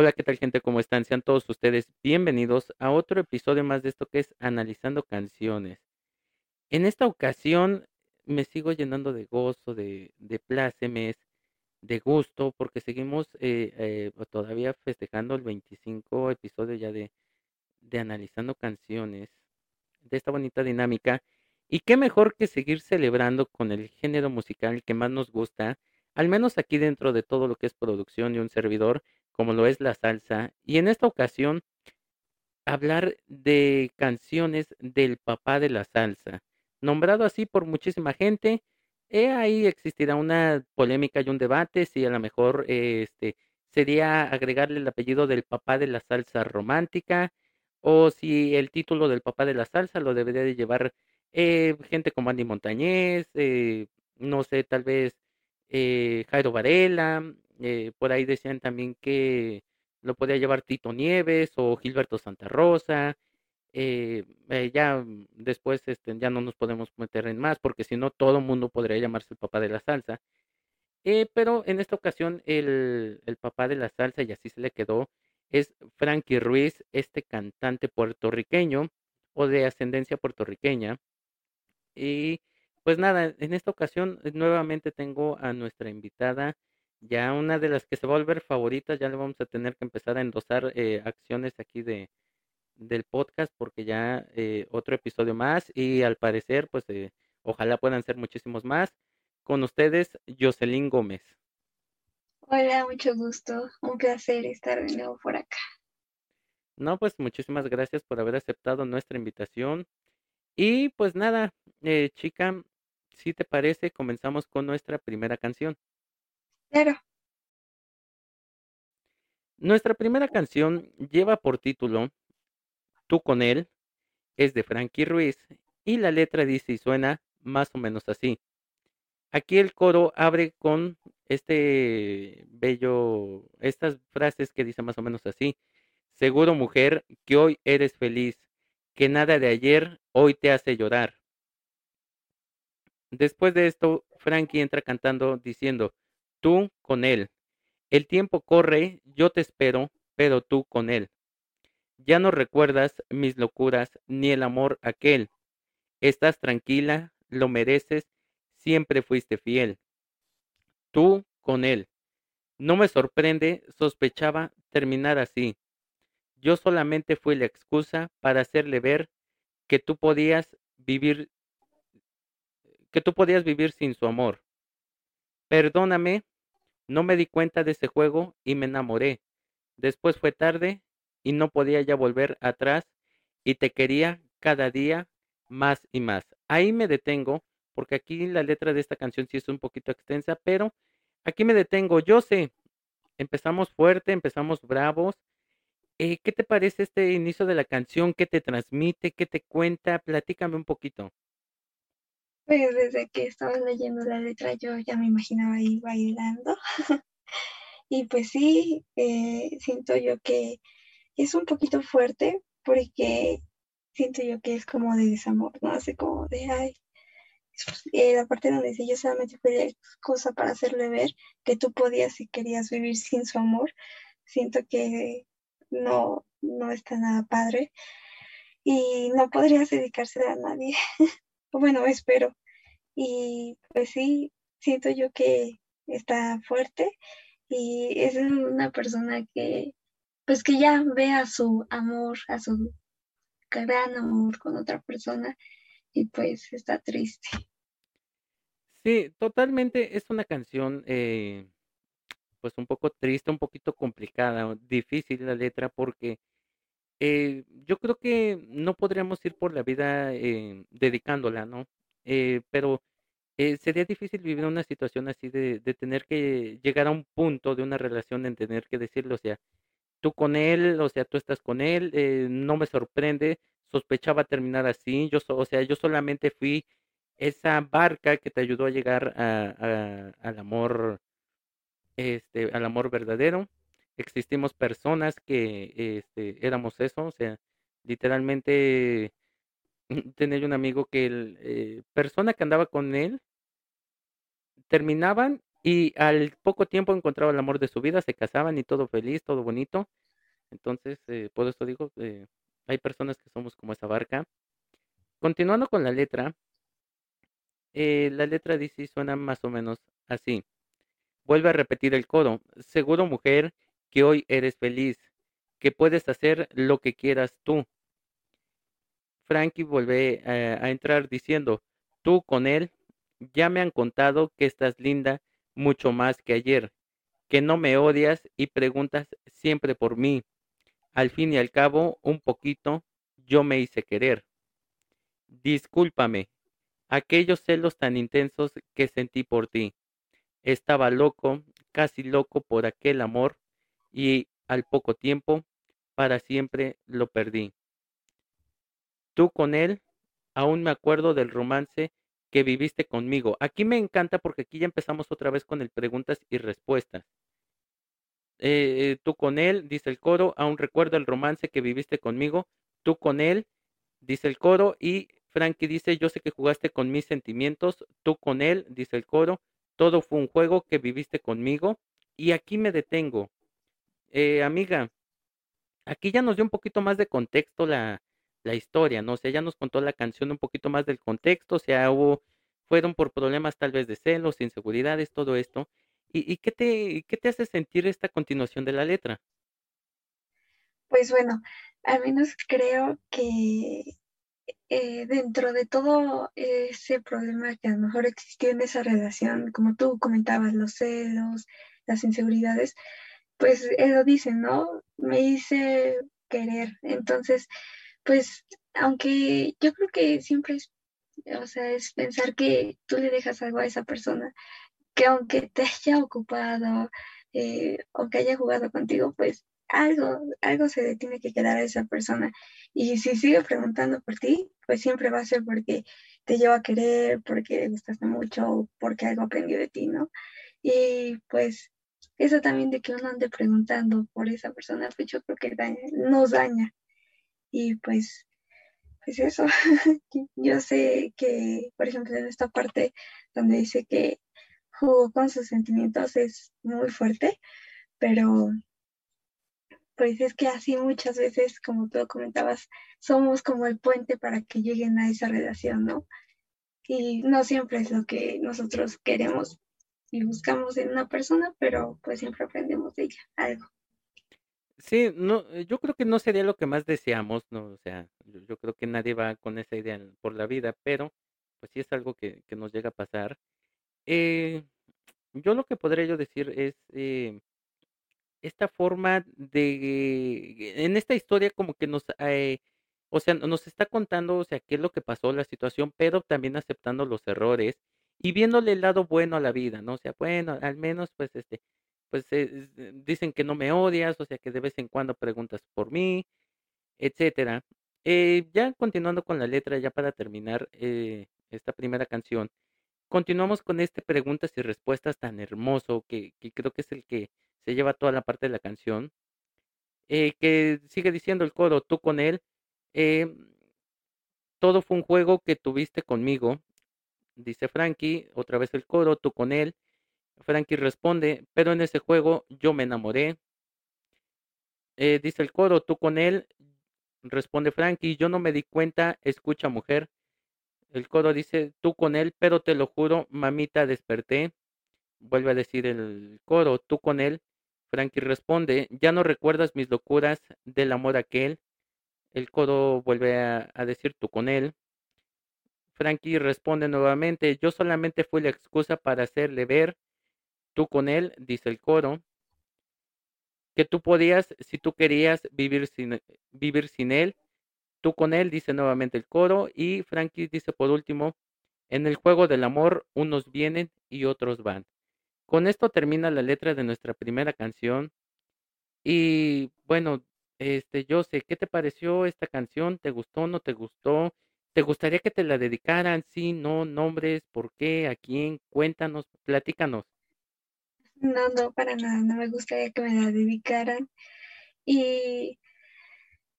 Hola, ¿qué tal gente? ¿Cómo están? Sean todos ustedes bienvenidos a otro episodio más de esto que es Analizando Canciones. En esta ocasión me sigo llenando de gozo, de, de plácemes, de gusto, porque seguimos eh, eh, todavía festejando el 25 episodio ya de, de Analizando Canciones, de esta bonita dinámica. Y qué mejor que seguir celebrando con el género musical que más nos gusta, al menos aquí dentro de todo lo que es producción y un servidor, como lo es la salsa. Y en esta ocasión, hablar de canciones del papá de la salsa, nombrado así por muchísima gente. Eh, ahí existirá una polémica y un debate si a lo mejor eh, este sería agregarle el apellido del papá de la salsa romántica o si el título del papá de la salsa lo debería de llevar eh, gente como Andy Montañez, eh, no sé, tal vez eh, Jairo Varela, eh, por ahí decían también que lo podía llevar Tito Nieves o Gilberto Santa Rosa. eh, eh, ya después este, ya no nos podemos meter en más porque si no todo el mundo podría llamarse el papá de la salsa. Pero en esta ocasión el, el papá de la salsa, y así se le quedó, es Frankie Ruiz, este cantante puertorriqueño o de ascendencia puertorriqueña. Y pues nada, en esta ocasión nuevamente tengo a nuestra invitada, ya una de las que se va a volver favoritas, ya le vamos a tener que empezar a endosar eh, acciones aquí de, del podcast porque ya eh, otro episodio más y al parecer pues eh, ojalá puedan ser muchísimos más. Con ustedes, Jocelyn Gómez. Hola, mucho gusto. Un placer estar de nuevo por acá. No, pues muchísimas gracias por haber aceptado nuestra invitación. Y pues nada, eh, chica, si te parece, comenzamos con nuestra primera canción. Claro, Nuestra primera canción lleva por título Tú con él, es de Frankie Ruiz y la letra dice y suena más o menos así. Aquí el coro abre con este bello, estas frases que dice más o menos así. Seguro mujer que hoy eres feliz, que nada de ayer hoy te hace llorar. Después de esto, Frankie entra cantando diciendo, tú con él. El tiempo corre, yo te espero, pero tú con él. Ya no recuerdas mis locuras ni el amor aquel. Estás tranquila, lo mereces, siempre fuiste fiel. Tú con él. No me sorprende, sospechaba terminar así. Yo solamente fui la excusa para hacerle ver que tú podías vivir, que tú podías vivir sin su amor. Perdóname, no me di cuenta de ese juego y me enamoré. Después fue tarde y no podía ya volver atrás y te quería cada día más y más. Ahí me detengo porque aquí la letra de esta canción sí es un poquito extensa, pero aquí me detengo. Yo sé, empezamos fuerte, empezamos bravos. Eh, ¿qué te parece este inicio de la canción? ¿Qué te transmite? ¿Qué te cuenta? Platícame un poquito. Pues desde que estaba leyendo la letra yo ya me imaginaba ahí bailando. Y pues sí, eh, siento yo que es un poquito fuerte porque siento yo que es como de desamor, ¿no? Así como de, ay, eh, la parte donde dice yo solamente fui la excusa para hacerle ver que tú podías y querías vivir sin su amor. Siento que no, no está nada padre y no podrías dedicársela a nadie. Bueno, espero. Y pues sí, siento yo que está fuerte y es una persona que, pues que ya ve a su amor, a su gran amor con otra persona y pues está triste. Sí, totalmente es una canción eh, pues un poco triste, un poquito complicada, difícil la letra porque eh, yo creo que no podríamos ir por la vida eh, dedicándola, ¿no? Pero eh, sería difícil vivir una situación así de, tener que llegar a un punto de una relación en tener que decirlo, o sea, tú con él, o sea, tú estás con él, eh, no me sorprende, sospechaba terminar así, yo, so- o sea, yo solamente fui esa barca que te ayudó a llegar a, al amor, este, al amor verdadero. Existimos personas que, este, éramos eso, o sea, literalmente tenía un amigo que el, eh, persona que andaba con él terminaban y al poco tiempo encontraba el amor de su vida, se casaban y todo feliz, todo bonito. Entonces, eh, por eso digo, eh, hay personas que somos como esa barca. Continuando con la letra, eh, la letra dice suena más o menos así. Vuelve a repetir el coro. Seguro, mujer, que hoy eres feliz, que puedes hacer lo que quieras tú. Frankie vuelve a entrar diciendo, tú con él, ya me han contado que estás linda mucho más que ayer, que no me odias y preguntas siempre por mí. Al fin y al cabo, un poquito, yo me hice querer. Discúlpame, aquellos celos tan intensos que sentí por ti. Estaba loco, casi loco por aquel amor, y al poco tiempo, para siempre lo perdí. Tú con él, aún me acuerdo del romance que viviste conmigo. Aquí me encanta porque aquí ya empezamos otra vez con el preguntas y respuestas. Eh, tú con él, dice el coro, aún recuerdo el romance que viviste conmigo. Tú con él, dice el coro, y Frankie dice, yo sé que jugaste con mis sentimientos. Tú con él, dice el coro, todo fue un juego que viviste conmigo. Y aquí me detengo. Eh, amiga, aquí ya nos dio un poquito más de contexto la, la historia, ¿no? O sea, ya nos contó la canción un poquito más del contexto, o sea, hubo, fueron por problemas tal vez de celos, inseguridades, todo esto. ¿Y, qué, te, qué te hace sentir esta continuación de la letra? Pues bueno, al menos creo que eh, dentro de todo ese problema que a lo mejor existió en esa relación, como tú comentabas, los celos, las inseguridades, pues él lo dice, ¿no? Me hice querer. Entonces, pues, aunque yo creo que siempre es, o sea, es pensar que tú le dejas algo a esa persona, que aunque te haya ocupado eh, o que haya jugado contigo, pues algo, algo se le tiene que quedar a esa persona. Y si sigue preguntando por ti, pues siempre va a ser porque te lleva a querer, porque le gustaste mucho, porque algo aprendió de ti, ¿no? Y pues eso también de que uno ande preguntando por esa persona, pues yo creo que nos daña. Y pues, pues eso, yo sé que, por ejemplo, en esta parte donde dice que jugó con sus sentimientos es muy fuerte, pero pues es que así muchas veces, como tú comentabas, somos como el puente para que lleguen a esa relación, ¿no? Y no siempre es lo que nosotros queremos y buscamos en una persona, pero pues siempre aprendemos de ella algo. Sí, no, eh, yo creo que no sería lo que más deseamos, ¿no? O sea, yo, creo que nadie va con esa idea por la vida, pero pues sí es algo que, que nos llega a pasar. Eh, yo lo que podría yo decir es eh, esta forma de, en esta historia como que nos, eh, o sea, nos está contando, o sea, qué es lo que pasó, la situación, pero también aceptando los errores y viéndole el lado bueno a la vida, ¿no? O sea, bueno, al menos pues este pues eh, eh, dicen que no me odias, o sea que de vez en cuando preguntas por mí, etcétera. Eh, ya continuando con la letra, ya para terminar esta primera canción, continuamos con este preguntas y respuestas tan hermoso que, que creo que es el que se lleva toda la parte de la canción, que sigue diciendo el coro, tú con él, todo fue un juego que tuviste conmigo, dice Frankie, otra vez el coro, tú con él, Frankie responde, pero en ese juego yo me enamoré, Eh, dice el coro, tú con él, responde Frankie, yo no me di cuenta, escucha mujer. El coro dice, tú con él, pero te lo juro, mamita, desperté. Vuelve a decir el coro, tú con él. Frankie responde, ya no recuerdas mis locuras del amor aquel. El coro vuelve a, a decir, tú con él. Frankie responde nuevamente, yo solamente fui la excusa para hacerle ver, tú con él, dice el coro. que tú podías, si tú querías, vivir sin, vivir sin él. Tú con él, dice nuevamente el coro. Y Frankie dice por último, en el juego del amor, unos vienen y otros van. Con esto termina la letra de nuestra primera canción. Y bueno, este, yo sé, ¿qué te pareció esta canción? ¿Te gustó, no te gustó? ¿Te gustaría que te la dedicaran? Sí, no, nombres, ¿por qué? ¿A quién? Cuéntanos, platícanos. No, no, para nada, no me gustaría que me la dedicaran. Y,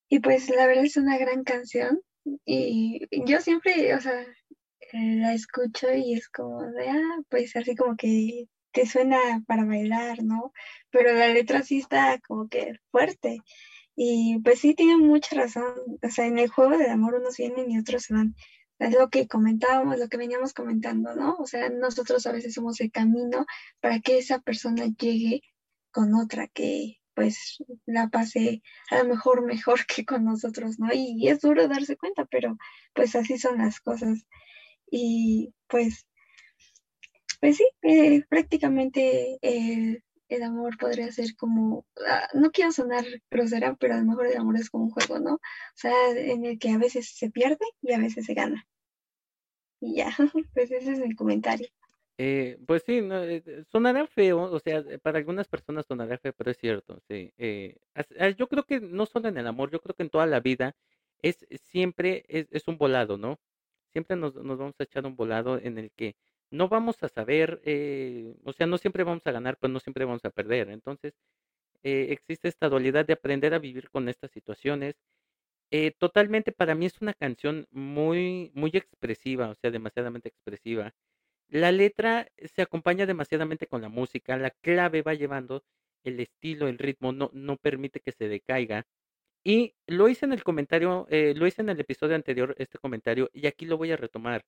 y pues la verdad es una gran canción. Y yo siempre, o sea, la escucho y es como de, ah, pues así como que que suena para bailar, ¿no? Pero la letra sí está como que fuerte. Y pues sí, tiene mucha razón. O sea, en el juego del amor unos vienen y otros se van. Es lo que comentábamos, lo que veníamos comentando, ¿no? O sea, nosotros a veces somos el camino para que esa persona llegue con otra que pues la pase a lo mejor mejor que con nosotros, ¿no? Y, es duro darse cuenta, pero pues así son las cosas. Y pues, pues sí, eh, prácticamente el, el, amor podría ser como, ah, no quiero sonar grosera, pero a lo mejor el amor es como un juego, ¿no? O sea, en el que a veces se pierde y a veces se gana. Y ya, pues ese es mi comentario. Eh, pues sí, no, eh, eh, sonará feo, o sea, para algunas personas sonará feo, pero es cierto, sí. Ah, yo creo que no solo en el amor, yo creo que en toda la vida es siempre es un volado, ¿no? Siempre nos, nos, vamos a echar un volado en el que no vamos a saber, o sea, no siempre vamos a ganar, pero no siempre vamos a perder. Entonces, existe esta dualidad de aprender a vivir con estas situaciones. Totalmente para mí es una canción muy, muy expresiva, o sea, demasiadamente expresiva la letra se acompaña demasiadamente con la música, la clave va llevando el estilo, el ritmo, no, no permite que se decaiga. Y lo hice en el comentario, eh, lo hice en el episodio anterior, este comentario, y aquí lo voy a retomar.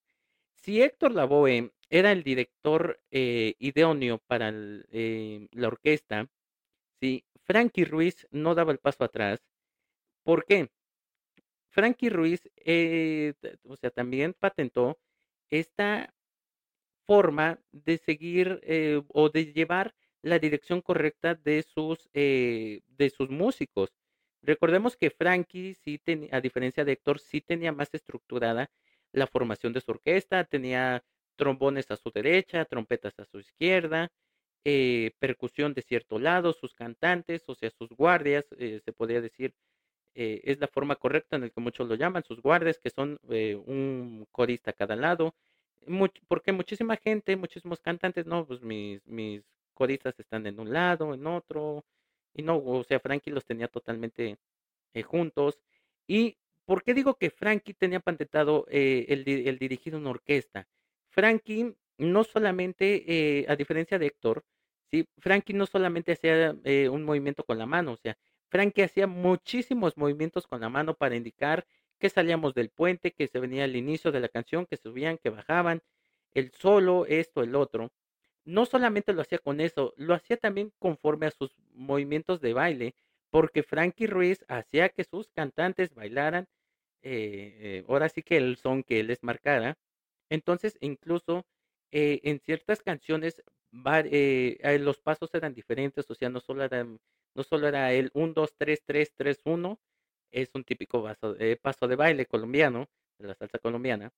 Si Héctor Lavoe era el director eh, idóneo para eh, la orquesta, si Frankie Ruiz no daba el paso atrás, ¿por qué? Frankie Ruiz, o sea, también patentó esta forma de seguir eh, o de llevar la dirección correcta de sus, eh, de sus músicos. Recordemos que Frankie, sí a diferencia de Héctor, sí tenía más estructurada la formación de su orquesta, tenía trombones a su derecha, trompetas a su izquierda, eh, percusión de cierto lado, sus cantantes, o sea, sus guardias, se podría decir, es la forma correcta en la que muchos lo llaman, sus guardias, que son un corista a cada lado, porque muchísima gente, muchísimos cantantes, no, pues mis, mis coristas están en un lado, en otro, y no, o sea, Frankie los tenía totalmente eh, juntos. ¿Y por qué digo que Frankie tenía patentado eh, el, el, dirigir una orquesta? Frankie no solamente, eh, a diferencia de Héctor, ¿sí? Frankie no solamente hacía un movimiento con la mano, o sea, Frankie hacía muchísimos movimientos con la mano para indicar que salíamos del puente, que se venía al inicio de la canción, que subían, que bajaban, el solo, esto, el otro. No solamente lo hacía con eso, lo hacía también conforme a sus movimientos de baile, porque Frankie Ruiz hacía que sus cantantes bailaran, eh, eh, ahora sí que el son que él les marcara. Entonces, incluso eh, en ciertas canciones los pasos eran diferentes, o sea, no solo era, no solo era el 1, 2, 3, 3, 3, 1, es un típico eh, paso de baile colombiano, de la salsa colombiana.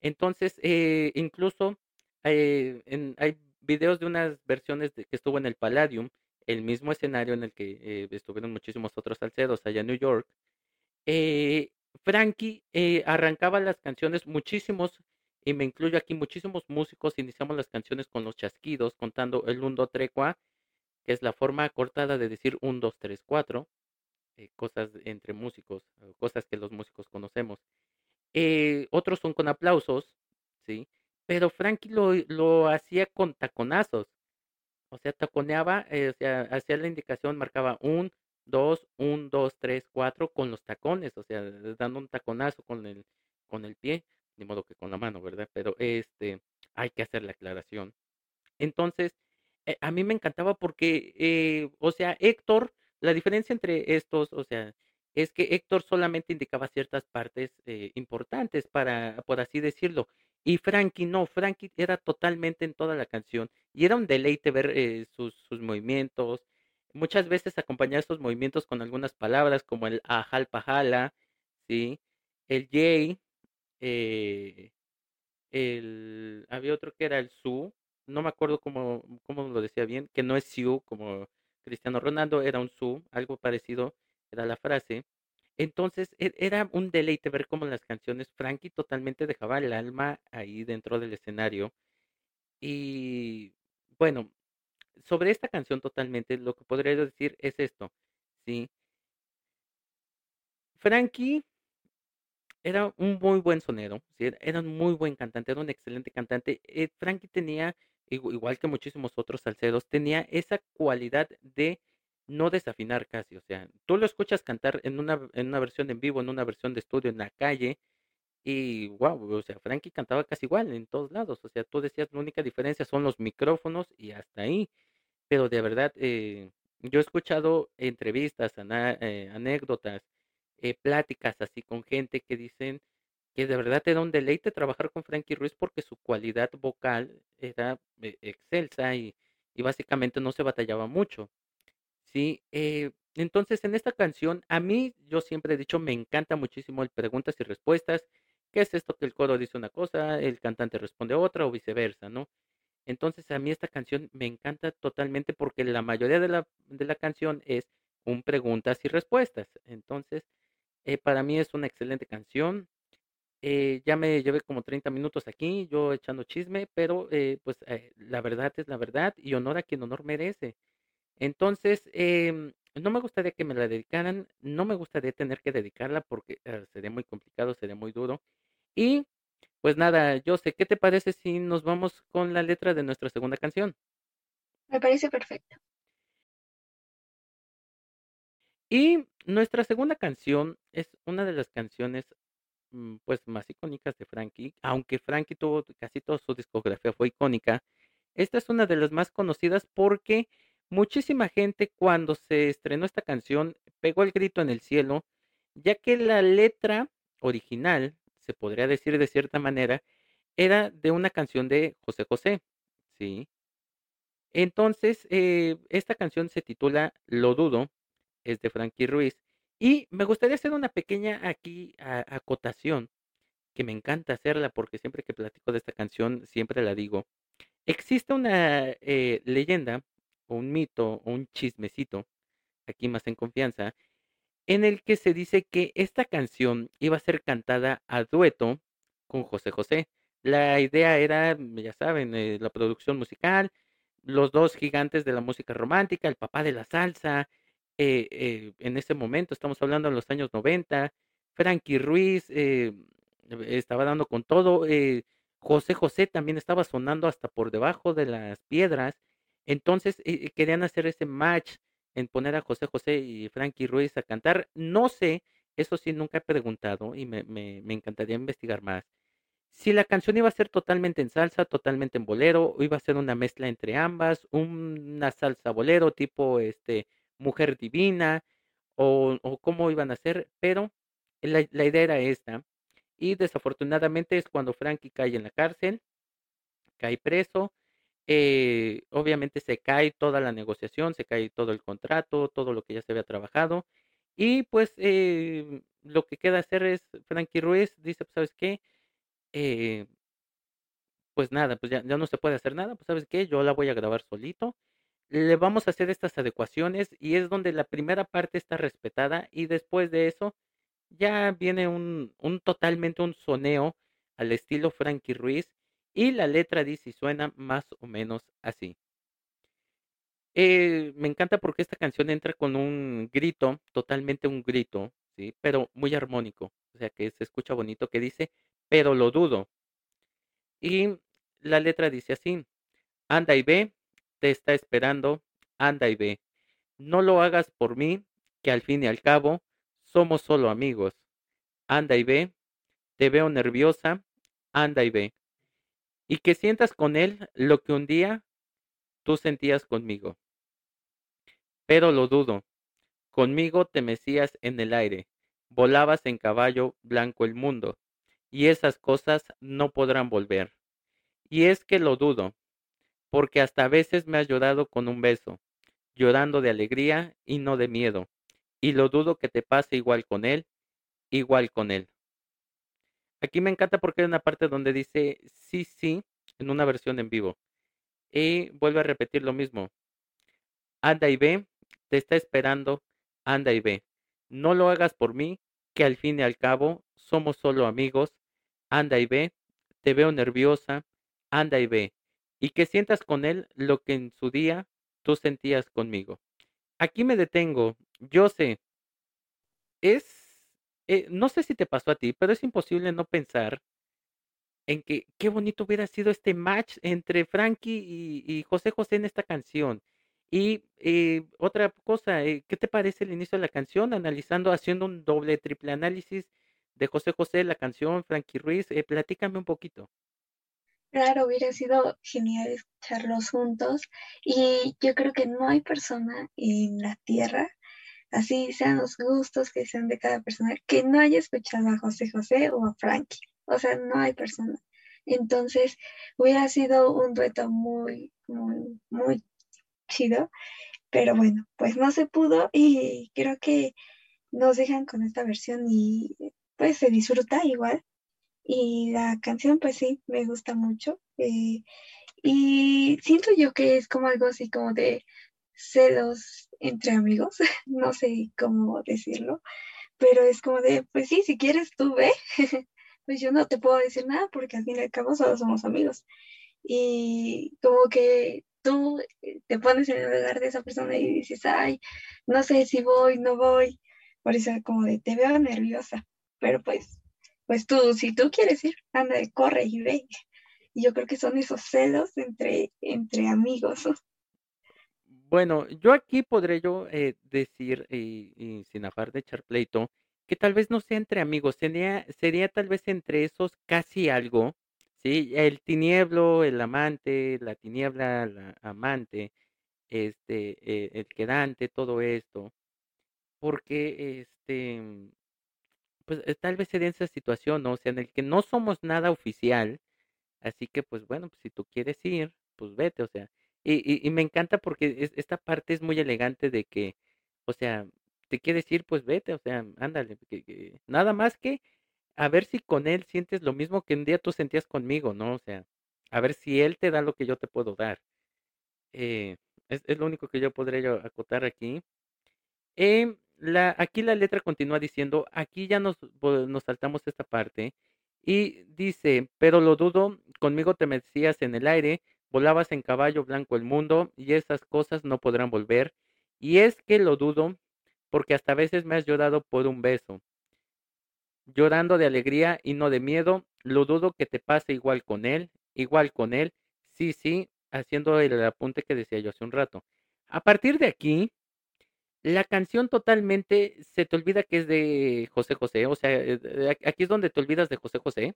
Entonces, eh, incluso eh, hay videos de unas versiones de, que estuvo en el Palladium, el mismo escenario en el que estuvieron muchísimos otros salseros allá en New York. Frankie arrancaba las canciones, muchísimos, y me incluyo aquí, muchísimos músicos iniciamos las canciones con los chasquidos, contando el 1, 2, 3, 4, que es la forma cortada de decir 1, 2, 3, 4 eh, cosas entre músicos, cosas que los músicos conocemos. Eh, otros son con aplausos, ¿sí? Pero Frankie lo, lo hacía con taconazos. O sea, taconeaba, eh, hacía la indicación, marcaba un, dos, un, dos, tres, cuatro con los tacones, o sea, dando un taconazo con el, con el pie, de modo que con la mano, ¿verdad? Pero este, hay que hacer la aclaración. Entonces, a mí me encantaba porque, o sea, Héctor la diferencia entre estos, o sea, es que Héctor solamente indicaba ciertas partes eh, importantes para, por así decirlo, y Frankie no, Frankie era totalmente en toda la canción y era un deleite ver eh, sus, sus, movimientos. Muchas veces acompañar esos movimientos con algunas palabras como el ajalpajala, ¿sí? El eh, el, había otro que era el su, no me acuerdo cómo, cómo lo decía bien, que no es siu, como Cristiano Ronaldo era un su, algo parecido era la frase. Entonces e, era un deleite ver cómo las canciones Frankie totalmente dejaba el alma ahí dentro del escenario. Y bueno, sobre esta canción totalmente lo que podría decir es esto, ¿sí? Frankie era un muy buen sonero, ¿sí? era un muy buen cantante, era un excelente cantante. Eh, Frankie tenía igual que muchísimos otros salseros, tenía esa cualidad de no desafinar casi, o sea, tú lo escuchas cantar en una, en una versión en vivo, en una versión de estudio, en la calle, y wow, o sea, Frankie cantaba casi igual en todos lados, o sea, tú decías la única diferencia son los micrófonos y hasta ahí, pero de verdad, eh, yo he escuchado entrevistas, eh, anécdotas, eh, pláticas así con gente que dicen que de verdad te da un deleite trabajar con Frankie Ruiz porque su cualidad vocal era excelsa y, y básicamente no se batallaba mucho. Sí, eh, entonces en esta canción, a mí yo siempre he dicho, me encanta muchísimo el preguntas y respuestas. ¿Qué es esto que el coro dice una cosa, el cantante responde otra o viceversa, ¿no? Entonces a mí esta canción me encanta totalmente porque la mayoría de la, de la canción es un preguntas y respuestas. Entonces, eh, para mí es una excelente canción. Eh, ya me llevé como 30 minutos aquí, yo echando chisme, pero pues la verdad es la verdad y honor a quien honor merece. Entonces, em, no me gustaría que me la dedicaran, no me gustaría tener que dedicarla porque eh, sería muy complicado, sería muy duro. Y pues nada, yo sé, ¿qué te parece si nos vamos con la letra de nuestra segunda canción? Me parece perfecto. Y nuestra segunda canción es una de las canciones pues más icónicas de Frankie, aunque Frankie tuvo casi toda su discografía fue icónica. Esta es una de las más conocidas porque Muchísima gente cuando se estrenó esta canción pegó el grito en el cielo, ya que la letra original, se podría decir de cierta manera, era de una canción de José José, ¿sí? Entonces, eh, esta canción se titula Lo Dudo, es de Frankie Ruiz, y me gustaría hacer una pequeña aquí acotación, que me encanta hacerla porque siempre que platico de esta canción, siempre la digo. Existe una eh, leyenda un mito o un chismecito, aquí más en confianza, en el que se dice que esta canción iba a ser cantada a dueto con José José. La idea era, ya saben, eh, la producción musical, los dos gigantes de la música romántica, el papá de la salsa, eh, eh, en ese momento, estamos hablando de los años 90, Frankie Ruiz estaba dando con todo, José José también estaba sonando hasta por debajo de las piedras, entonces, eh, querían hacer ese match en poner a José José y Frankie Ruiz a cantar. No sé, eso sí, nunca he preguntado y me, me, me encantaría investigar más. Si la canción iba a ser totalmente en salsa, totalmente en bolero, o iba a ser una mezcla entre ambas, una salsa bolero tipo este Mujer Divina, o, cómo iban a ser, pero la, la idea era esta. Y desafortunadamente es cuando Frankie cae en la cárcel, cae preso, eh, obviamente se cae toda la negociación, se cae todo el contrato, todo lo que ya se había trabajado. Y pues eh, lo que queda hacer es, Frankie Ruiz dice, pues sabes qué, eh, pues nada, pues ya, ya, no se puede hacer nada, pues sabes qué, yo la voy a grabar solito. Le vamos a hacer estas adecuaciones y es donde la primera parte está respetada y después de eso ya viene un, totalmente un soneo al estilo Frankie Ruiz y la letra dice y suena más o menos así. Eh, me encanta porque esta canción entra con un grito, totalmente un grito, ¿sí? Pero muy armónico, o sea que se escucha bonito que dice, pero lo dudo. Y la letra dice así, anda y ve, te está esperando, anda y ve. No lo hagas por mí, que al fin y al cabo somos solo amigos. Anda y ve, te veo nerviosa, anda y ve y que sientas con él lo que un día tú sentías conmigo. Pero lo dudo. Conmigo te mecías en el aire, volabas en caballo blanco el mundo, y esas cosas no podrán volver. Y es que lo dudo, porque hasta a veces me has llorado con un beso, llorando de alegría y no de miedo, y lo dudo que te pase igual con él, igual con él. Aquí me encanta porque hay una parte donde dice sí, sí, en una versión en vivo. Y vuelve a repetir lo mismo. Anda y ve, te está esperando, anda y ve. No lo hagas por mí, que al fin y al cabo somos solo amigos. Anda y ve, te veo nerviosa, anda y ve. Y que sientas con él lo que en su día tú sentías conmigo. Aquí me detengo. Yo sé, es eh, no sé si te pasó a ti, pero es imposible no pensar en que qué bonito hubiera sido este match entre Frankie y, José José en esta canción. Y eh, otra cosa, eh, ¿qué te parece el inicio de la canción? Analizando, haciendo un doble, triple análisis de José José, la canción, Frankie Ruiz, platícame un poquito. Claro, hubiera sido genial escucharlos juntos y yo creo que no hay persona en la tierra, así sean los gustos que sean de cada persona, que no haya escuchado a José José o a Frankie o sea, no hay persona. Entonces, hubiera sido un dueto muy, muy, muy chido, pero bueno, pues no se pudo y creo que nos dejan con esta versión y pues se disfruta igual. Y la canción, pues sí, me gusta mucho. Eh, y siento yo que es como algo así como de celos entre amigos, no sé cómo decirlo, pero es como de, pues sí, si quieres tú ve, pues yo no te puedo decir nada porque al fin y al cabo solo somos amigos. Y como que tú te pones en el lugar de esa persona y dices, ay, no sé si voy, no voy. Por eso como de, te veo nerviosa. Pero pues, pues tú, si tú quieres ir, anda, corre y ve. Y yo creo que son esos celos entre, entre amigos. Bueno, yo aquí podré yo eh, decir, y, sin afar de echar pleito, que tal vez no sea entre amigos, sería, sería tal vez entre esos casi algo, ¿sí? El tinieblo, el amante, la tiniebla, la amante, este, eh, el quedante, todo esto, porque, este, pues eh, tal vez sería esa situación, ¿no? O sea, en el que no somos nada oficial, así que, pues bueno, pues si tú quieres ir, pues vete, o sea, y, y, me encanta porque esta parte es muy elegante de que, o sea, te quieres ir, pues vete, o sea, ándale, que, nada más que a ver si con él sientes lo mismo que un día tú sentías conmigo, ¿no? O sea, a ver si él te da lo que yo te puedo dar. Eh, es, lo único que yo podría acotar aquí. Em, aquí la letra continúa diciendo, aquí ya nos, nos saltamos esta parte, y dice, pero lo dudo, conmigo te mecías en el aire, volabas en caballo blanco el mundo, y esas cosas no podrán volver. Y es que lo dudo, porque hasta a veces me has llorado por un beso. Llorando de alegría y no de miedo, lo dudo que te pase igual con él, igual con él. Sí, sí, haciendo el apunte que decía yo hace un rato. A partir de aquí, la canción totalmente se te olvida que es de José José. O sea, eh, aquí es donde te olvidas de José José.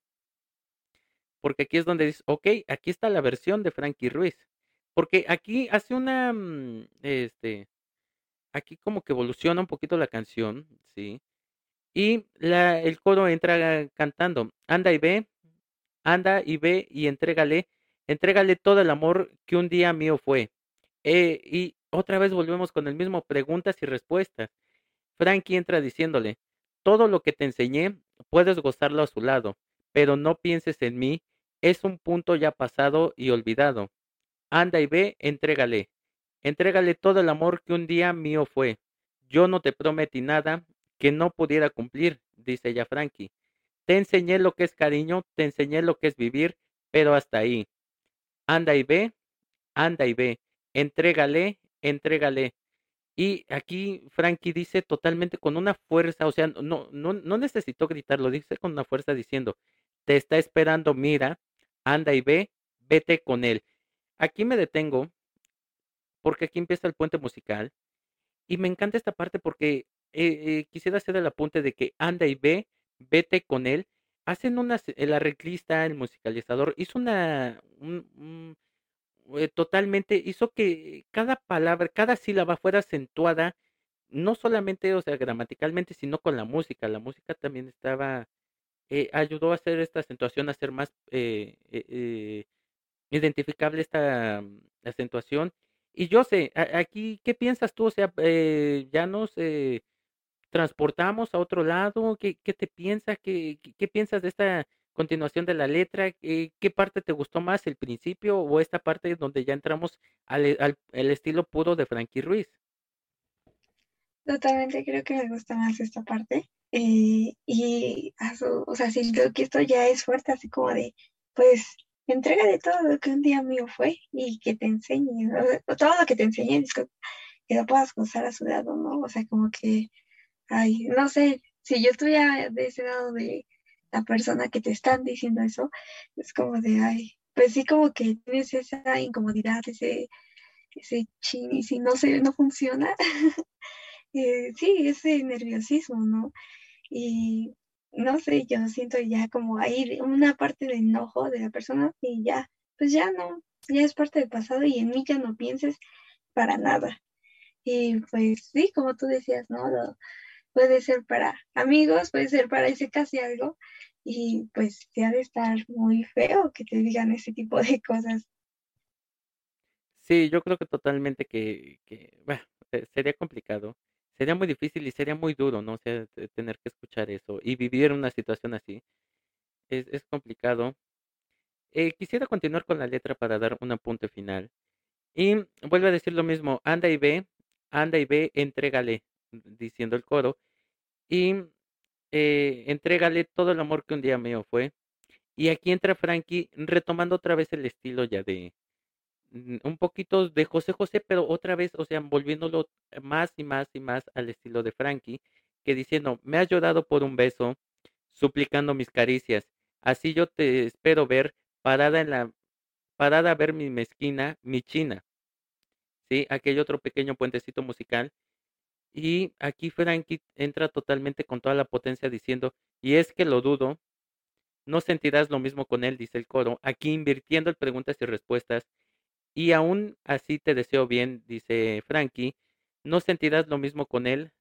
Porque aquí es donde dices, ok, aquí está la versión de Frankie Ruiz. Porque aquí hace una, mm, este, aquí como que evoluciona un poquito la canción, ¿sí? Y la, el coro entra cantando, anda y ve, anda y ve y entrégale, entrégale todo el amor que un día mío fue. Eh, y otra vez volvemos con el mismo preguntas y respuestas. Frankie entra diciéndole, todo lo que te enseñé, puedes gozarlo a su lado, pero no pienses en mí, es un punto ya pasado y olvidado. Anda y ve, entrégale. Entrégale todo el amor que un día mío fue. Yo no te prometí nada que no pudiera cumplir, dice ella Frankie. Te enseñé lo que es cariño, te enseñé lo que es vivir, pero hasta ahí. Anda y ve, anda y ve. Entrégale, entrégale. Y aquí Frankie dice totalmente con una fuerza, o sea, no, no, no necesitó gritarlo, dice con una fuerza diciendo, te está esperando, mira, anda y ve, vete con él. Aquí me detengo porque aquí empieza el puente musical. Y me encanta esta parte porque eh, eh, quisiera hacer el apunte de que anda y ve, vete con él. Hacen una, el arreglista, el musicalizador, hizo una, eh, totalmente, hizo que cada palabra, cada sílaba fuera acentuada, no solamente, o sea, gramaticalmente, sino con la música. La música también estaba, ayudó a hacer esta acentuación, a hacer más identificable esta mm, acentuación y yo sé, aquí, ¿qué piensas tú? O sea, eh, ya nos eh, transportamos a otro lado. ¿Qué, qué te piensas? ¿Qué, ¿Qué, piensas de esta continuación de la letra? ¿Qué, ¿Qué, parte te gustó más, el principio o esta parte donde ya entramos al, el estilo puro de Frankie Ruiz? Totalmente, creo que me gusta más esta parte. Eh, y, o sea, siento que esto ya es fuerte, así como de, pues, entrega de todo lo que un día mío fue y que te enseñe, todo lo que te enseñe, que lo puedas gozar a su lado, ¿no? O sea, como que, ay, no sé, si yo estuviera de ese lado de la persona que te están diciendo eso, es como de, ay, pues sí como que tienes esa incomodidad, ese, ese chin, y si no se, no funciona, eh, sí, ese nerviosismo, ¿no? Y no sé, yo siento ya como ahí una parte de enojo de la persona y ya, pues ya no, ya es parte del pasado y en mí ya no pienses para nada. Y pues sí, como tú decías, ¿no? Puede ser para amigos, puede ser para ese casi algo, y pues te ha de estar muy feo que te digan ese tipo de cosas. Sí, yo creo que totalmente que, que bueno, sería complicado, sería muy difícil y sería muy duro, ¿no? O sea, tener que escuchar eso y vivir una situación así. Es, es complicado. Eh, quisiera continuar con la letra para dar un apunte final. Y vuelvo a decir lo mismo, anda y ve, anda y ve, entrégale, diciendo el coro. Y eh, entrégale todo el amor que un día mío fue. Y aquí entra Frankie retomando otra vez el estilo ya de mm, un poquito de José José, pero otra vez, o sea, volviéndolo más y más y más al estilo de Frankie, que diciendo, me has llorado por un beso, suplicando mis caricias. Así yo te espero ver parada en la parada a ver mi mezquina, mi china. Sí, aquel otro pequeño puentecito musical y aquí Frankie entra totalmente con toda la potencia diciendo, y es que lo dudo, no sentirás lo mismo con él, dice el coro, aquí invirtiendo el preguntas y respuestas, y aún así te deseo bien, dice Frankie, no sentirás lo mismo con él,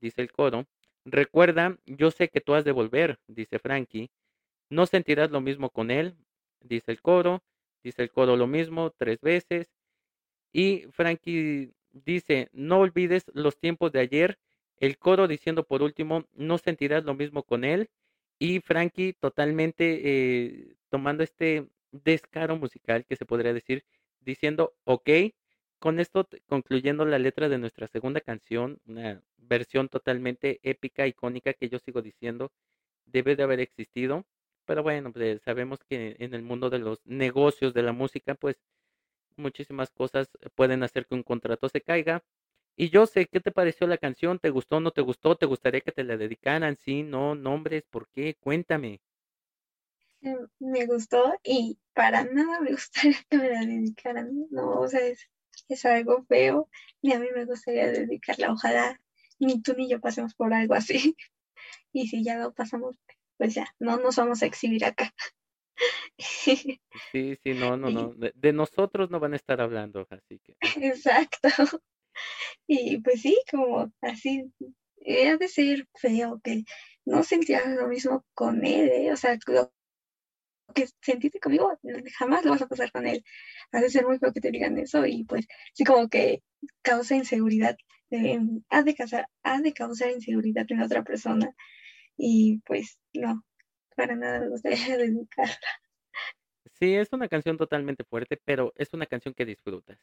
dice el coro, recuerda, yo sé que tú has de volver, dice Frankie, no sentirás lo mismo con él, dice el coro, dice el coro lo mismo tres veces, y Frankie dice, no olvides los tiempos de ayer. El coro diciendo por último, no sentirás lo mismo con él. Y Frankie totalmente eh, tomando este descaro musical que se podría decir, diciendo, ok, con esto concluyendo la letra de nuestra segunda canción, una versión totalmente épica, icónica, que yo sigo diciendo, debe de haber existido. Pero bueno, pues sabemos que en el mundo de los negocios de la música, pues muchísimas cosas pueden hacer que un contrato se caiga. Y yo sé, ¿qué te pareció la canción? ¿Te gustó, no te gustó? ¿Te gustaría que te la dedicaran? Sí, no, nombres, ¿por qué? Cuéntame. Me gustó y para nada me gustaría que me la dedicaran. No, o sea, es, es algo feo y a mí me gustaría dedicarla. Ojalá ni tú ni yo pasemos por algo así. Y si ya lo pasamos, pues ya, no nos vamos a exhibir acá. Sí, sí, no, no, no. De, nosotros no van a estar hablando, así que. Exacto. Y pues sí, como así, ha de ser feo que no sentías lo mismo con él, ¿eh? o sea, lo que sentiste conmigo, jamás lo vas a pasar con él. Ha de ser muy feo que te digan eso y pues sí, como que causa inseguridad, eh, ha, de causar, ha de causar inseguridad en la otra persona y pues no, para nada me gustaría dedicarla. Sí, es una canción totalmente fuerte, pero es una canción que disfrutas.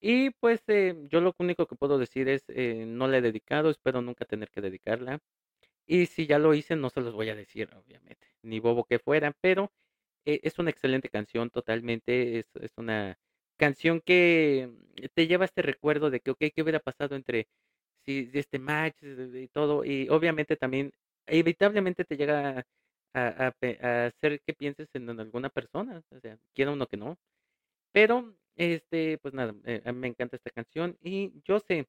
Y pues eh, yo lo único que puedo decir es, eh, no la he dedicado, espero nunca tener que dedicarla. Y si ya lo hice, no se los voy a decir, obviamente, ni bobo que fuera, pero eh, es una excelente canción, totalmente, es, es, una canción que te lleva este recuerdo de que, ok, ¿qué hubiera pasado entre si, este match y todo? Y obviamente también, evitablemente te llega a, hacer que pienses en, alguna persona, o sea, quiera uno que no. Pero, este, pues nada, eh, a me encanta esta canción y yo sé,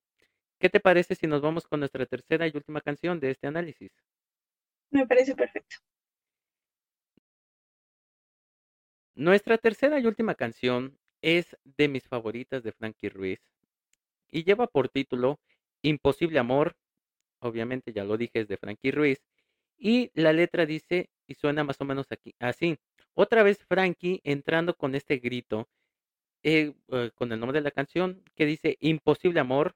¿qué te parece si nos vamos con nuestra tercera y última canción de este análisis? Me parece perfecto. Nuestra tercera y última canción es de mis favoritas de Frankie Ruiz y lleva por título Imposible Amor. Obviamente ya lo dije, es de Frankie Ruiz. Y la letra dice, y suena más o menos aquí, así. Otra vez Frankie entrando con este grito, eh, eh, con el nombre de la canción, que dice Imposible Amor.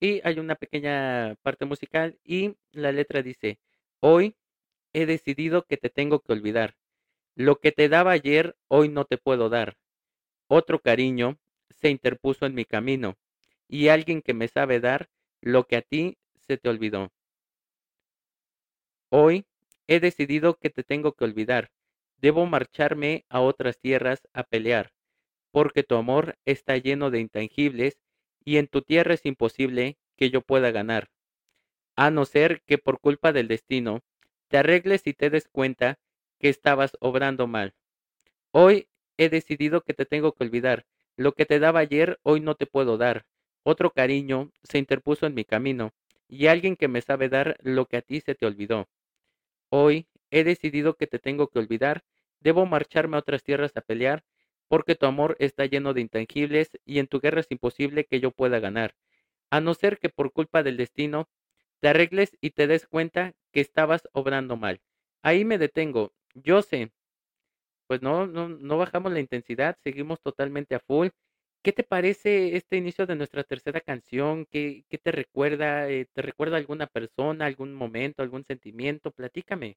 Y hay una pequeña parte musical y la letra dice, hoy he decidido que te tengo que olvidar. Lo que te daba ayer, hoy no te puedo dar. Otro cariño se interpuso en mi camino y alguien que me sabe dar lo que a ti se te olvidó. Hoy he decidido que te tengo que olvidar. Debo marcharme a otras tierras a pelear, porque tu amor está lleno de intangibles y en tu tierra es imposible que yo pueda ganar. A no ser que por culpa del destino te arregles y te des cuenta que estabas obrando mal. Hoy he decidido que te tengo que olvidar. Lo que te daba ayer, hoy no te puedo dar. Otro cariño se interpuso en mi camino, y alguien que me sabe dar lo que a ti se te olvidó. Hoy he decidido que te tengo que olvidar, debo marcharme a otras tierras a pelear, porque tu amor está lleno de intangibles y en tu guerra es imposible que yo pueda ganar, a no ser que por culpa del destino te arregles y te des cuenta que estabas obrando mal. Ahí me detengo. Yo sé. Pues no, no, no bajamos la intensidad, seguimos totalmente a full. ¿Qué te parece este inicio de nuestra tercera canción? ¿Qué, qué te recuerda? Eh, ¿Te recuerda alguna persona, algún momento, algún sentimiento? Platícame.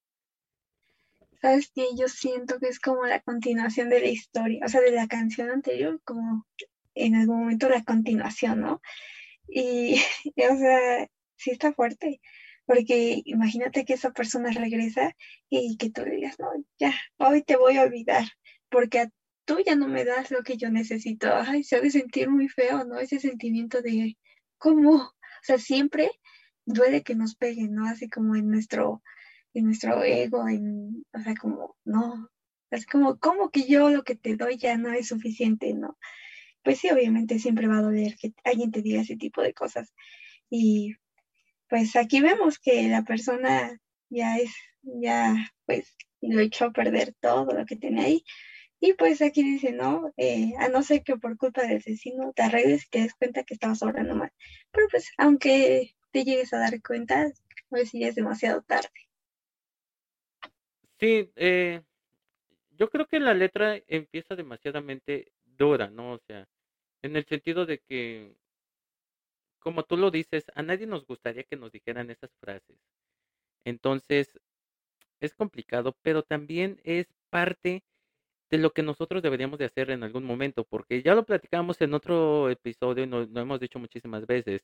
Sabes que yo siento que es como la continuación de la historia, o sea, de la canción anterior, como en algún momento la continuación, ¿no? Y, o sea, sí está fuerte, porque imagínate que esa persona regresa y que tú le digas, no, ya, hoy te voy a olvidar, porque tú ya no me das lo que yo necesito. Ay, se ha de sentir muy feo, ¿no? Ese sentimiento de, ¿cómo? O sea, siempre duele que nos peguen, ¿no? Así como en nuestro, en nuestro ego, en, o sea, como, no, es como, ¿cómo que yo lo que te doy ya no es suficiente, ¿no? Pues sí, obviamente siempre va a doler que alguien te diga ese tipo de cosas. Y pues aquí vemos que la persona ya es, ya pues lo echó a perder todo lo que tiene ahí. Y pues aquí dice, no, eh, a no ser que por culpa del asesino te arregles y te des cuenta que estabas obrando mal. Pero pues aunque te llegues a dar cuenta, pues ya es demasiado tarde. Sí, eh, yo creo que la letra empieza demasiadamente dura, ¿no? O sea, en el sentido de que como tú lo dices, a nadie nos gustaría que nos dijeran esas frases. Entonces, es complicado, pero también es parte de lo que nosotros deberíamos de hacer en algún momento, porque ya lo platicamos en otro episodio y lo, hemos dicho muchísimas veces.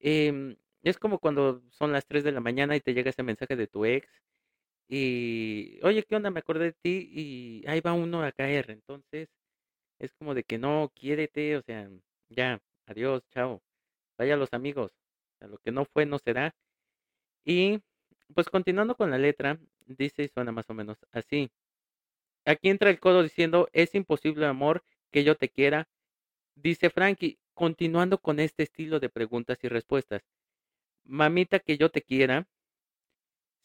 Em, es como cuando son las 3 de la mañana y te llega ese mensaje de tu ex y, oye, ¿qué onda? Me acordé de ti y ahí va uno a caer. Entonces, es como de que no, quiérete, o sea, ya, adiós, chao. Vaya los amigos, a lo que no fue no será. Y pues continuando con la letra, dice y suena más o menos así. Aquí entra el codo diciendo, es imposible amor que yo te quiera. Dice Frankie, continuando con este estilo de preguntas y respuestas. Mamita que yo te quiera,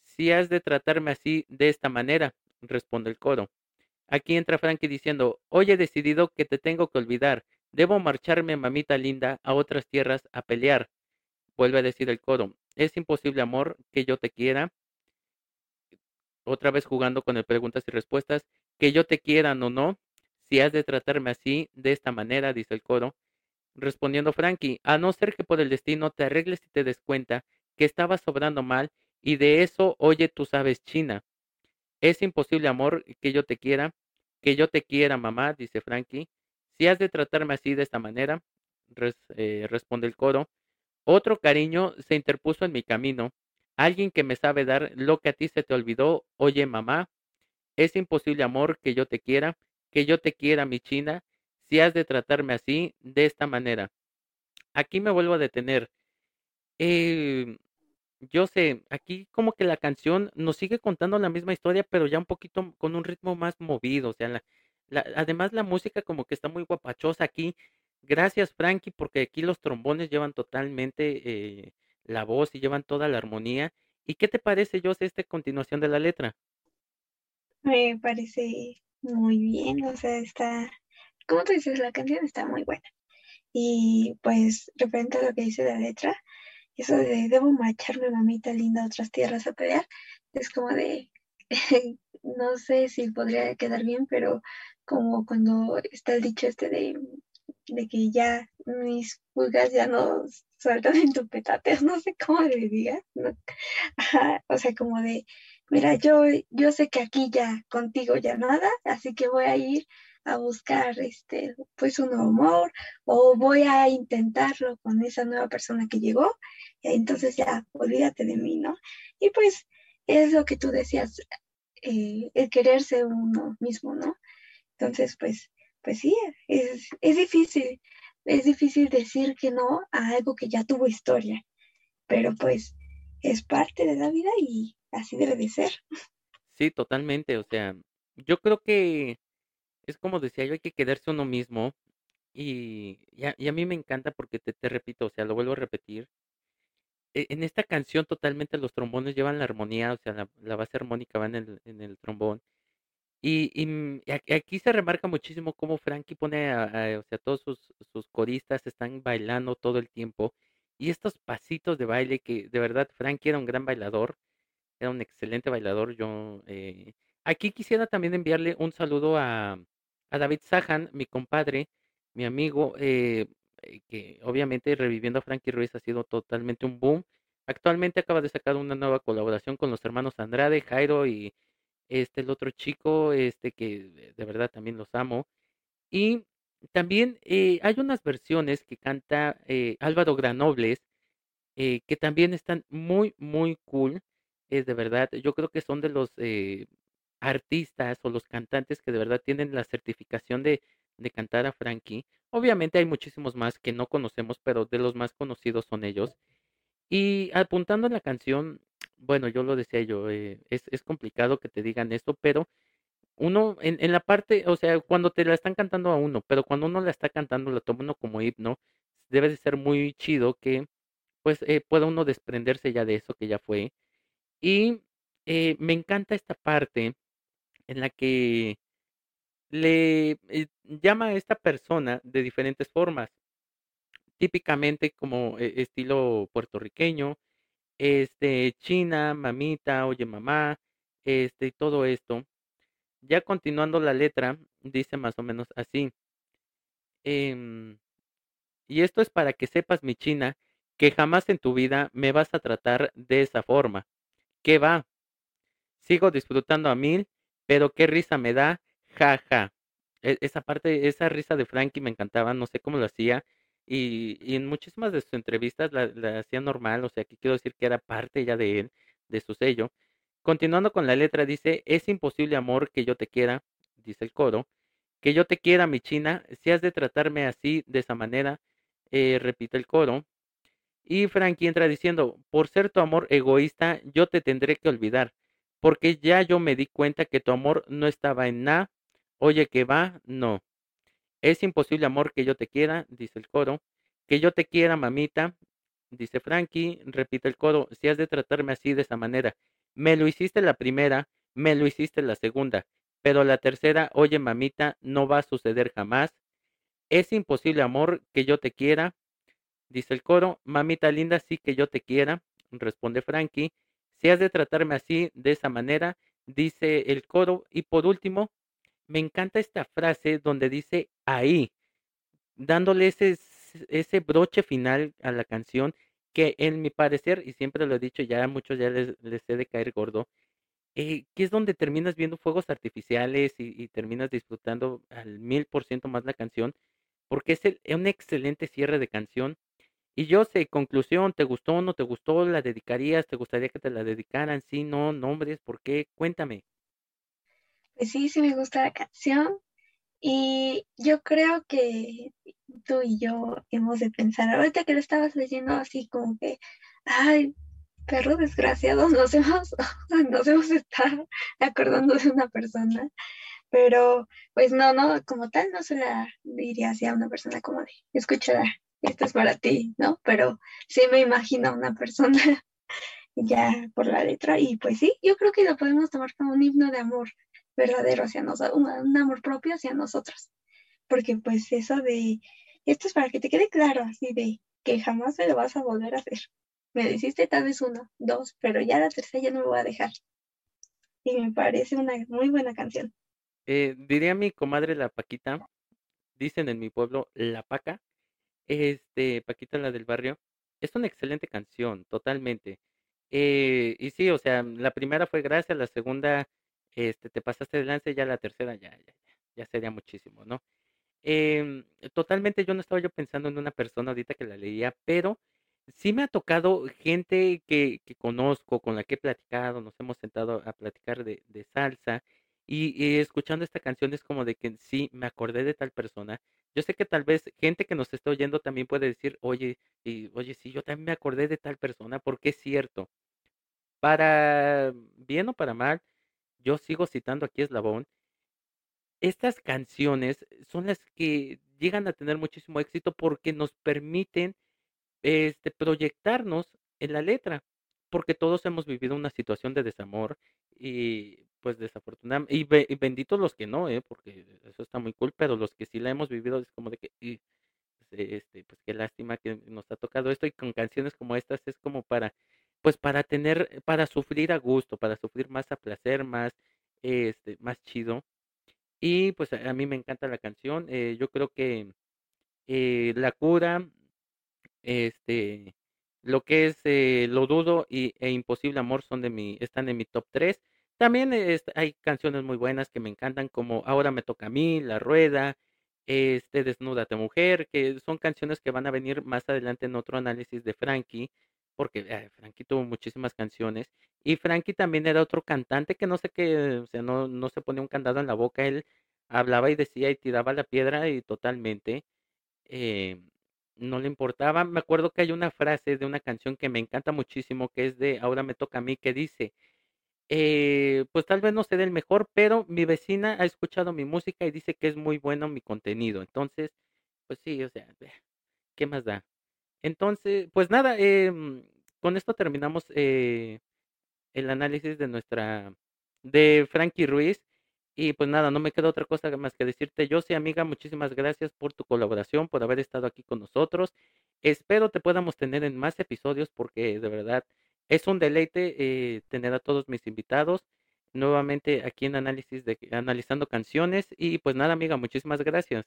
si has de tratarme así de esta manera, responde el coro. Aquí entra Frankie diciendo, hoy he decidido que te tengo que olvidar, Debo marcharme, mamita linda, a otras tierras a pelear. Vuelve a decir el coro. Es imposible, amor, que yo te quiera. Otra vez jugando con el preguntas y respuestas. Que yo te quiera o no. Si has de tratarme así, de esta manera, dice el coro. Respondiendo Frankie, a no ser que por el destino te arregles y te des cuenta que estabas sobrando mal y de eso oye tú sabes China. Es imposible, amor, que yo te quiera, que yo te quiera, mamá, dice Frankie. Si has de tratarme así de esta manera, eh, responde el coro, otro cariño se interpuso en mi camino, alguien que me sabe dar lo que a ti se te olvidó, oye mamá, es imposible amor que yo te quiera, que yo te quiera mi china, si has de tratarme así, de esta manera. Aquí me vuelvo a detener. Eh, yo sé, aquí como que la canción nos sigue contando la misma historia, pero ya un poquito con un ritmo más movido, o sea, la, además la música como que está muy guapachosa aquí. Gracias Frankie, porque aquí los trombones llevan totalmente eh, la voz y llevan toda la armonía. ¿Y qué te parece, José, esta continuación de la letra? Me parece muy bien, o sea, está, como tú dices, la canción está muy buena. Y pues, referente a lo que dice la letra, eso de debo marcharme, mamita linda, a otras tierras a pelear, es como de, no sé si podría quedar bien, pero como cuando está el dicho este de, que ya mis pulgas ya no sueltan en tu petate, no sé cómo le diga, o sea, como de, mira, yo, yo sé que aquí ya contigo ya nada, así que voy a ir a buscar este pues un nuevo amor o voy a intentarlo con esa nueva persona que llegó entonces ya olvídate de mí no y pues es lo que tú decías eh, el quererse uno mismo no entonces, pues, pues sí, es, es difícil, es difícil decir que no a algo que ya tuvo historia, pero pues es parte de la vida y así debe de ser. Sí, totalmente. O sea, yo creo que es como decía yo, hay que quedarse uno mismo. Y, y, a, y a mí me encanta porque te, te repito, o sea, lo vuelvo a repetir. e- En esta canción totalmente los trombones llevan la armonía, o sea, la, la base armónica va en el, en el trombón. Y, y, mm, aquí se remarca muchísimo cómo Frankie pone a, a- o sea, todos sus, sus coristas están bailando todo el tiempo. Y estos pasitos de baile que de verdad Frankie era un gran bailador, era un excelente bailador. Yo eh, aquí quisiera también enviarle un saludo a, a David Sajan, mi compadre, mi amigo, eh, eh, que obviamente reviviendo a Frankie Ruiz ha sido totalmente un boom. Actualmente acaba de sacar una nueva colaboración con los hermanos Andrade, Jairo y este, el otro chico, este, que de verdad también los amo. Y también hay unas versiones que canta Álvaro Granobles, que también están muy, muy cool. Es de verdad, yo creo que son de los eh, artistas o los cantantes que de verdad tienen la certificación de, de cantar a Frankie. Obviamente hay muchísimos más que no conocemos, pero de los más conocidos son ellos. Y apuntando en la canción, bueno, yo lo decía yo, eh, es, es complicado que te digan esto, pero uno en, en la parte, o sea, cuando te la están cantando a uno, pero cuando uno la está cantando, la toma uno como himno, debe de ser muy chido que pues eh, pueda uno desprenderse ya de eso que ya fue. Y eh, me encanta esta parte en la que le eh, llama a esta persona de diferentes formas, típicamente como eh, estilo puertorriqueño, este, China, mamita, oye mamá, este, y todo esto. Ya continuando la letra, dice más o menos así. em, y esto es para que sepas, mi China, que jamás en tu vida me vas a tratar de esa forma. ¿Qué va? Sigo disfrutando a mil, pero qué risa me da, ja, ja. E- esa parte, esa risa de Frankie me encantaba, no sé cómo lo hacía. Y, en muchísimas de sus entrevistas la, la hacía normal, o sea, que quiero decir que era parte ya de él, de su sello. Continuando con la letra, dice, es imposible, amor, que yo te quiera, dice el coro, que yo te quiera, mi china, si has de tratarme así, de esa manera, eh, repite el coro. Y Frankie entra diciendo, por ser tu amor egoísta, yo te tendré que olvidar, porque ya yo me di cuenta que tu amor no estaba en nada. Oye, que va, no. Es imposible, amor, que yo te quiera, dice el coro. Que yo te quiera, mamita, dice Frankie, repite el coro, si has de tratarme así de esa manera. Me lo hiciste la primera, me lo hiciste la segunda, pero la tercera, oye, mamita, no va a suceder jamás. Es imposible, amor, que yo te quiera, Dice el coro, mamita linda, sí que yo te quiera, responde Frankie. Si has de tratarme así, de esa manera, dice el coro. Y por último, me encanta esta frase donde dice ahí, dándole ese, ese broche final a la canción que en mi parecer, y siempre lo he dicho, ya a muchos ya les, he de caer gordo, eh, que es donde terminas viendo fuegos artificiales y, y terminas disfrutando al mil por ciento más la canción, porque es el- un excelente cierre de canción y yo sé, conclusión, ¿te gustó o no te gustó? ¿La dedicarías? ¿Te gustaría que te la dedicaran? Sí, no, nombres, ¿por qué? Cuéntame. Pues sí, sí me gusta la canción y yo creo que tú y yo hemos de pensar, ahorita que lo estabas leyendo así como que, ay, perro desgraciados, nos hemos, nos hemos estado acordando de una persona, pero pues no, no, como tal no se la diría así a una persona como de, escucha, esto es para ti, ¿no? Pero sí me imagino una persona ya por la letra y pues sí, yo creo que lo podemos tomar como un himno de amor verdadero hacia nosotros, un, amor propio hacia nosotros, porque pues eso de, esto es para que te quede claro, así de que jamás me lo vas a volver a hacer. Me hiciste tal vez uno, dos, pero ya la tercera ya no me voy a dejar. Y me parece una muy buena canción. Eh, diría mi comadre la Paquita, dicen en mi pueblo la Paca, este, Paquita la del barrio, es una excelente canción, totalmente. Eh, y sí, o sea, la primera fue gracias, la segunda, este, te pasaste de lance, ya la tercera ya, ya, ya, ya sería muchísimo, ¿no? Em, totalmente yo no estaba yo pensando en una persona ahorita que la leía, pero sí me ha tocado gente que, que conozco, con la que he platicado, nos hemos sentado a platicar de, de salsa y, escuchando esta canción es como de que sí, me acordé de tal persona. Yo sé que tal vez gente que nos está oyendo también puede decir, oye, y, oye, sí, yo también me acordé de tal persona, porque es cierto. para bien o para mal, yo sigo citando aquí Eslabón, estas canciones son las que llegan a tener muchísimo éxito porque nos permiten este, proyectarnos en la letra, porque todos hemos vivido una situación de desamor y pues desafortunadamente, y, benditos los que no, ¿eh? porque eso está muy cool, pero los que sí la hemos vivido es como de que, este, pues qué lástima que nos ha tocado esto y con canciones como estas es como para, pues para tener, para sufrir a gusto, para sufrir más a placer, más, este, más chido. Y pues a mí me encanta la canción, eh, yo creo que eh, La Cura, este, lo que es eh, Lo Dudo y, e Imposible Amor son de mi, están en mi top 3. También hay canciones muy buenas que me encantan, como Ahora me toca a mí, La Rueda, este, Desnúdate Mujer, que son canciones que van a venir más adelante en otro análisis de Frankie, porque eh, Frankie tuvo muchísimas canciones. Y Frankie también era otro cantante que no sé qué, o sea, no, no se ponía un candado en la boca, él hablaba y decía y tiraba la piedra y totalmente. Eh, no le importaba. Me acuerdo que hay una frase de una canción que me encanta muchísimo, que es de Ahora me toca a mí, que dice, eh, pues tal vez no sé del mejor, pero mi vecina ha escuchado mi música y dice que es muy bueno mi contenido. Entonces, pues sí, o sea, ¿qué más da? Entonces, pues nada, em, con esto terminamos eh, el análisis de nuestra, de Frankie Ruiz. Y pues nada, no me queda otra cosa más que decirte, yo sí amiga, muchísimas gracias por tu colaboración, por haber estado aquí con nosotros. Espero te podamos tener en más episodios porque de verdad es un deleite eh, tener a todos mis invitados nuevamente aquí en análisis de analizando canciones y pues nada amiga, muchísimas gracias.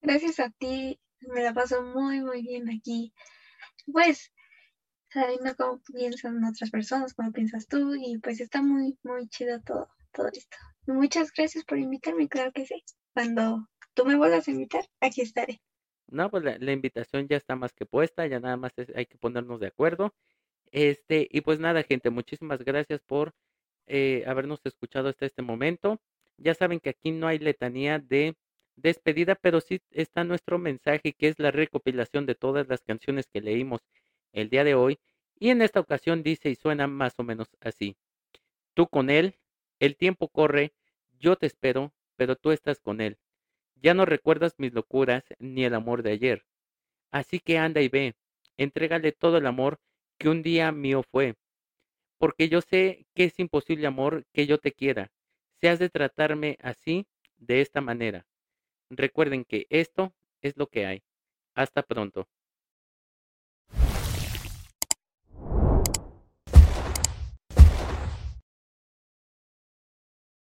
Gracias a ti, me la paso muy muy bien aquí. Pues sabiendo cómo piensan otras personas, cómo piensas tú y pues está muy muy chido todo todo esto. Muchas gracias por invitarme, claro que sí. Cuando tú me vuelvas a invitar, aquí estaré. No, pues la, invitación ya está más que puesta, ya nada más hay que ponernos de acuerdo. Este, y pues nada, gente, muchísimas gracias por eh, habernos escuchado hasta este momento. Ya saben que aquí no hay letanía de despedida, pero sí está nuestro mensaje, que es la recopilación de todas las canciones que leímos el día de hoy. Y en esta ocasión dice y suena más o menos así. Tú con él, el tiempo corre, yo te espero, pero tú estás con él. Ya no recuerdas mis locuras ni el amor de ayer. Así que anda y ve, entrégale todo el amor que un día mío fue. Porque yo sé que es imposible, amor, que yo te quiera. Se has de tratarme así, de esta manera. Recuerden que esto es lo que hay. Hasta pronto.